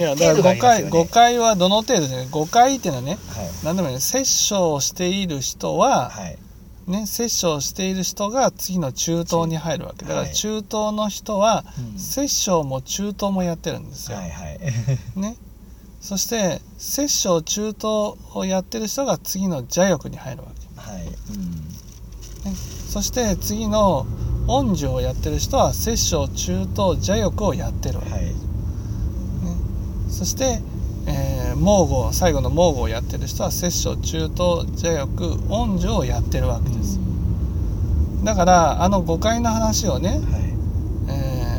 いやだから誤解、ね。誤解はどの程度で誤解っていうのはねはい。何でもいいね殺生をしている人は、はい。ね、殺生をしている人が次の中東に入るわけ。だから、はい。中東の人はうん。殺生も中東もやってるんですよ、はいはい。ね、そして殺生中東をやってる人が次の邪欲に入るわけ。はいうん。そして次の恩樹をやってる人は殺生中東邪欲をやってるわけ、はいそして、えー、猛虎最後の猛虎をやってる人は殺生中東邪欲恩樹をやってるわけです、だからあの誤解の話をね、はい。えー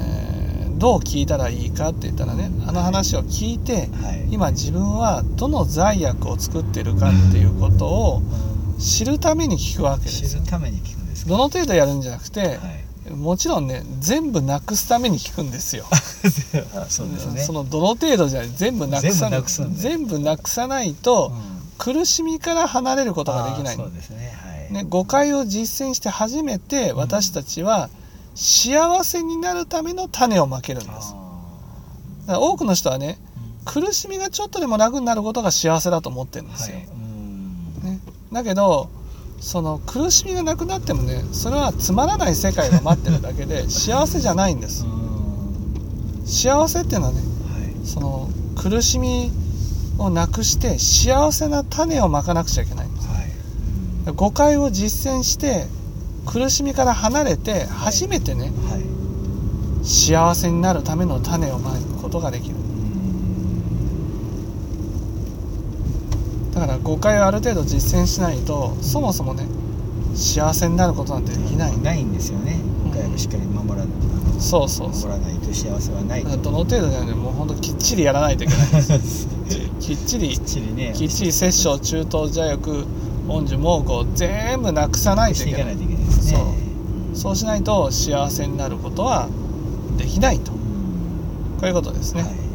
どう聞いたらいいかって言ったらねあの話を聞いてはい。今自分はどの罪悪を作ってるかっていうことを知るために聞くわけですよ。知るために聞くんですか。どの程度やるんじゃなくてはいもちろんね全部なくすために聞くんですよ。あそうですね。そのどの程度じゃ全部なくさ全部なくすんだ全部なくさないとうん。苦しみから離れることができない。そうですね。はい。ね、誤解を実践して初めて私たちは幸せになるための種をまけるんです。あだから多くの人はねーうん。苦しみがちょっとでも楽になることが幸せだと思ってるんですよ、はい。うん。ね、だけどその苦しみがなくなってもねそれはつまらない世界が待ってるだけで 幸せじゃないんです。うん幸せっていうのはねはい。その苦しみをなくして幸せな種をまかなくちゃいけないんです。はい。うん誤解を実践して苦しみから離れて初めてね、はい。幸せになるための種をまくことができるだから誤解をある程度実践しないとそもそもね幸せになることなんてできない。ないんですよね。うん誤解をしっかり守らないあのそうそうそう。守らないと幸せはない。どの程度じゃねもうほんときっちりやらないといけないんです。きっちりきっちりねきっちり殺生中東邪欲恩樹猛虎を全部なくさないといけない。いけないですね。そう。そうしないと幸せになることはできないと。うん。こういうことですね、はい